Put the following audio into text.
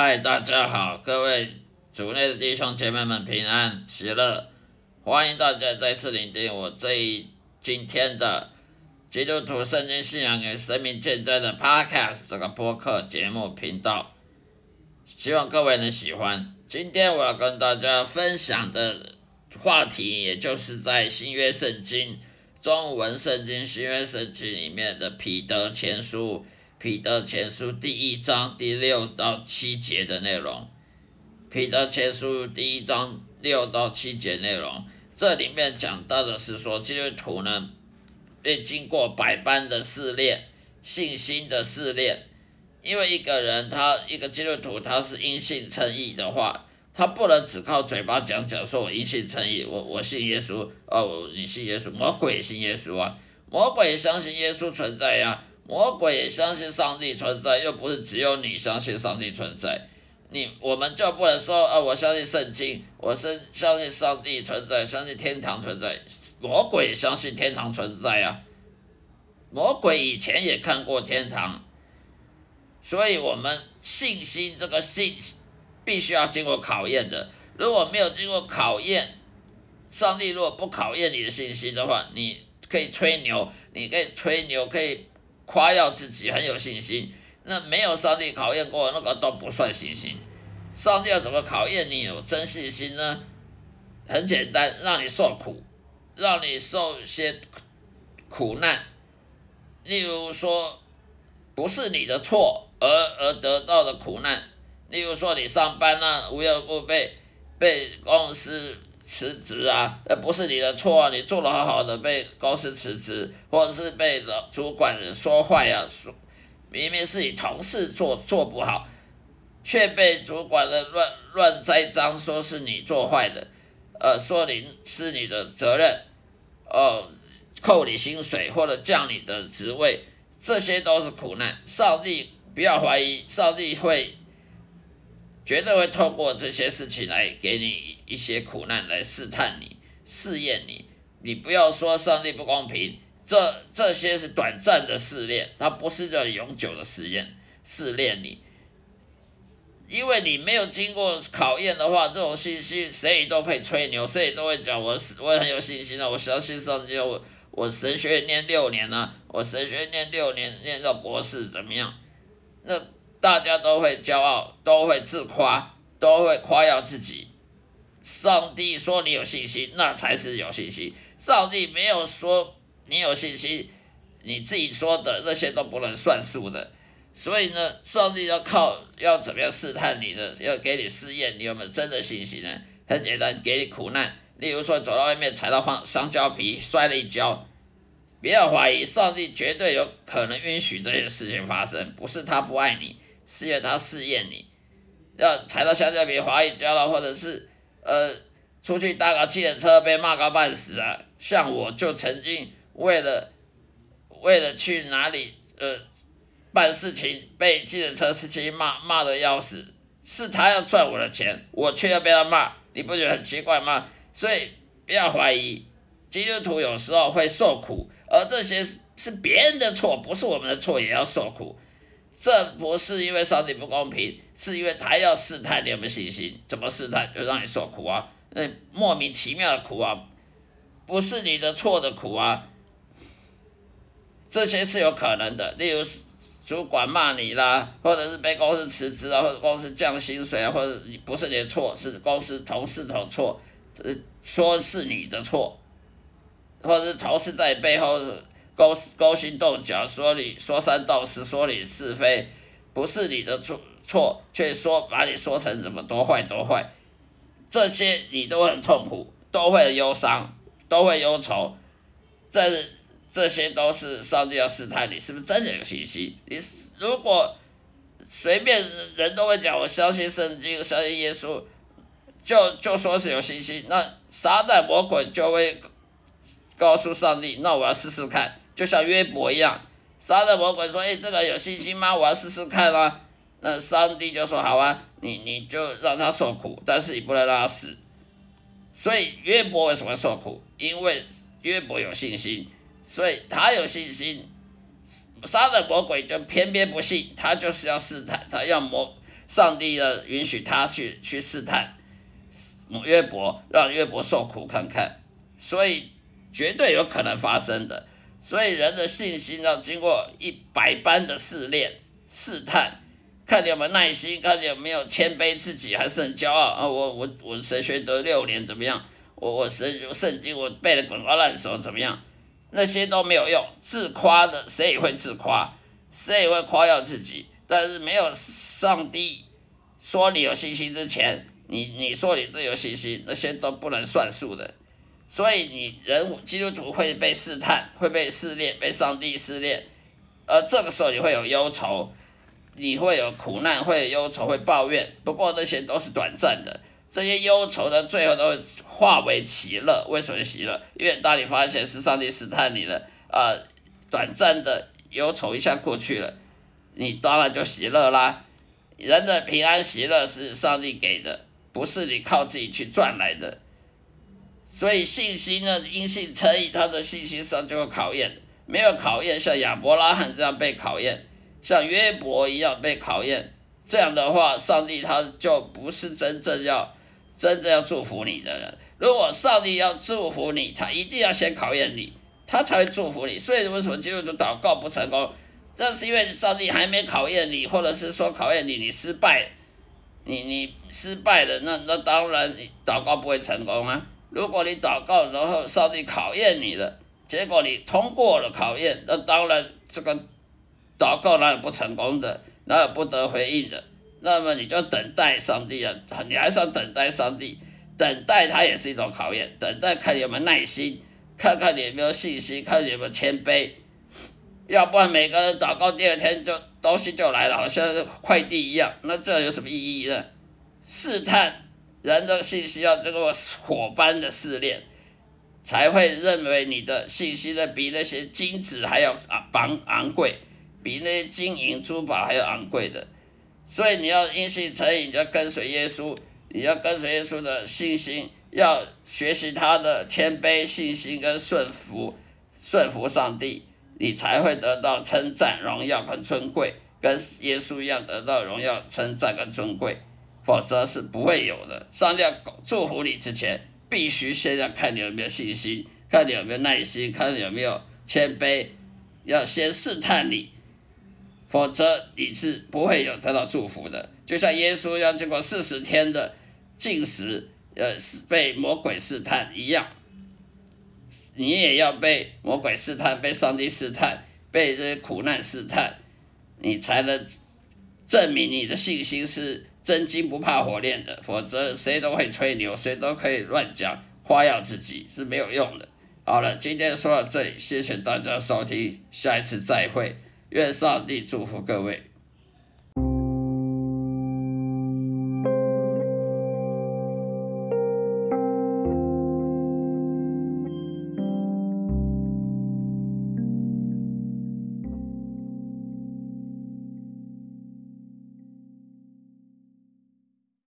嗨，大家好，各位组内的弟兄姐妹们平安喜乐，欢迎大家再次聆听我这一今天的基督徒圣经信仰与生命见证的 Podcast 这个播客节目频道，希望各位能喜欢。今天我要跟大家分享的话题，也就是在新约圣经中文圣经新约圣经里面的彼得前书。彼得前书第一章第六到七节的内容，彼得前书第一章六到七节内容，这里面讲到的是说，基督徒呢，被经过百般的试炼，信心的试炼，因为一个人他一个基督徒他是因信称义的话，他不能只靠嘴巴讲讲说我因信称义，我我信耶稣，哦，你信耶稣，魔鬼信耶稣啊，魔鬼相信耶稣存在呀。魔鬼也相信上帝存在，又不是只有你相信上帝存在。你我们就不能说，啊，我相信圣经，我是相信上帝存在，相信天堂存在。魔鬼也相信天堂存在啊。魔鬼以前也看过天堂，所以我们信心这个信必须要经过考验的。如果没有经过考验，上帝如果不考验你的信心的话，你可以吹牛，你可以吹牛，可以。夸耀自己很有信心，那没有上帝考验过那个都不算信心。上帝要怎么考验你有真信心呢？很简单，让你受苦，让你受些苦难。例如说，不是你的错而而得到的苦难。例如说，你上班呢，无缘无故被被公司。辞职啊，那不是你的错啊！你做的好好的，被公司辞职，或者是被老主管人说坏啊，说明明是你同事做做不好，却被主管的乱乱栽赃，说是你做坏的，呃，说你是你的责任，哦，扣你薪水或者降你的职位，这些都是苦难。上帝不要怀疑，上帝会。绝对会透过这些事情来给你一些苦难，来试探你、试验你。你不要说上帝不公平，这这些是短暂的试炼，它不是叫永久的试验、试炼你。因为你没有经过考验的话，这种信心谁都可以吹牛，谁都会讲我我很有信心啊，我相信上帝，我我神学念六年了，我神学念六年念到博士怎么样？那。大家都会骄傲，都会自夸，都会夸耀自己。上帝说你有信心，那才是有信心。上帝没有说你有信心，你自己说的那些都不能算数的。所以呢，上帝要靠要怎么样试探你的，要给你试验你有没有真的信心呢？很简单，给你苦难。例如说，走到外面踩到香香蕉皮，摔了一跤，不要怀疑，上帝绝对有可能允许这些事情发生，不是他不爱你。是因为他试验你，要踩到香蕉皮滑一跤了，或者是呃出去搭个汽车被骂个半死啊！像我就曾经为了为了去哪里呃办事情被汽车司机骂骂的要死，是他要赚我的钱，我却要被他骂，你不觉得很奇怪吗？所以不要怀疑，基督徒有时候会受苦，而这些是别人的错，不是我们的错，也要受苦。这不是因为上帝不公平，是因为他要试探你有没有信心。怎么试探？就让你受苦啊，那莫名其妙的苦啊，不是你的错的苦啊。这些是有可能的，例如主管骂你啦，或者是被公司辞职啊，或者公司降薪水啊，或者你不是你的错，是公司同事的错，说是你的错，或者是同事在背后。勾勾心斗角，说你说三道四，说你是非，不是你的错错，却说把你说成怎么多坏多坏，这些你都很痛苦，都会忧伤，都会忧愁，这这些都是上帝要试探你是不是真的有信心。你如果随便人都会讲我相信圣经，相信耶稣，就就说是有信心，那撒旦魔鬼就会告诉上帝，那我要试试看。就像约伯一样，杀的魔鬼说：“哎，这个有信心吗？我要试试看啊。”那上帝就说：“好啊，你你就让他受苦，但是你不能让他死。”所以约伯为什么受苦？因为约伯有信心，所以他有信心。杀的魔鬼就偏偏不信，他就是要试探，他要魔，上帝呢允许他去去试探约伯，让约伯受苦看看，所以绝对有可能发生的。所以人的信心要经过一百般的试炼、试探，看你有没有耐心，看你有没有谦卑自己，还是很骄傲啊！我我我神学得六年怎么样？我我神圣经我背的滚瓜烂熟怎么样？那些都没有用，自夸的谁也会自夸，谁也会夸耀自己。但是没有上帝说你有信心之前，你你说你自有信心，那些都不能算数的。所以你人基督徒会被试探，会被试炼，被上帝试炼，而这个时候你会有忧愁，你会有苦难，会有忧愁，会抱怨。不过那些都是短暂的，这些忧愁呢，最后都会化为喜乐。为什么喜乐？因为当你发现是上帝试探你了，啊，短暂的忧愁一下过去了，你当然就喜乐啦。人的平安喜乐是上帝给的，不是你靠自己去赚来的。所以信心呢，因信称义，他的信心上就有考验，没有考验，像亚伯拉罕这样被考验，像约伯一样被考验，这样的话，上帝他就不是真正要真正要祝福你的人。如果上帝要祝福你，他一定要先考验你，他才会祝福你。所以为什么基督徒祷告不成功？这是因为上帝还没考验你，或者是说考验你，你失败，你你失败了，那那当然你祷告不会成功啊。如果你祷告，然后上帝考验你了，结果你通过了考验，那当然这个祷告哪有不成功的，哪有不得回应的？那么你就等待上帝啊，你还是要等待上帝，等待他也是一种考验，等待看你有没有耐心，看看你有没有信心，看你有没有谦卑，要不然每个人祷告第二天就东西就来了，好像快递一样，那这有什么意义呢？试探。人的信息要经过火般的试炼，才会认为你的信息呢比那些金子还要昂昂贵，比那些金银珠宝还要昂贵的。所以你要因信成义，你要跟随耶稣，你要跟随耶稣的信心，要学习他的谦卑、信心跟顺服，顺服上帝，你才会得到称赞、荣耀跟尊贵，跟耶稣一样得到荣耀、称赞跟尊贵。否则是不会有的。上帝要祝福你之前，必须先要看你有没有信心，看你有没有耐心，看你有没有谦卑，要先试探你，否则你是不会有得到祝福的。就像耶稣要经过四十天的禁食，呃，被魔鬼试探一样，你也要被魔鬼试探，被上帝试探，被这些苦难试探，你才能证明你的信心是。真金不怕火炼的，否则谁都会吹牛，谁都可以乱讲，夸耀自己是没有用的。好了，今天说到这里，谢谢大家收听，下一次再会，愿上帝祝福各位。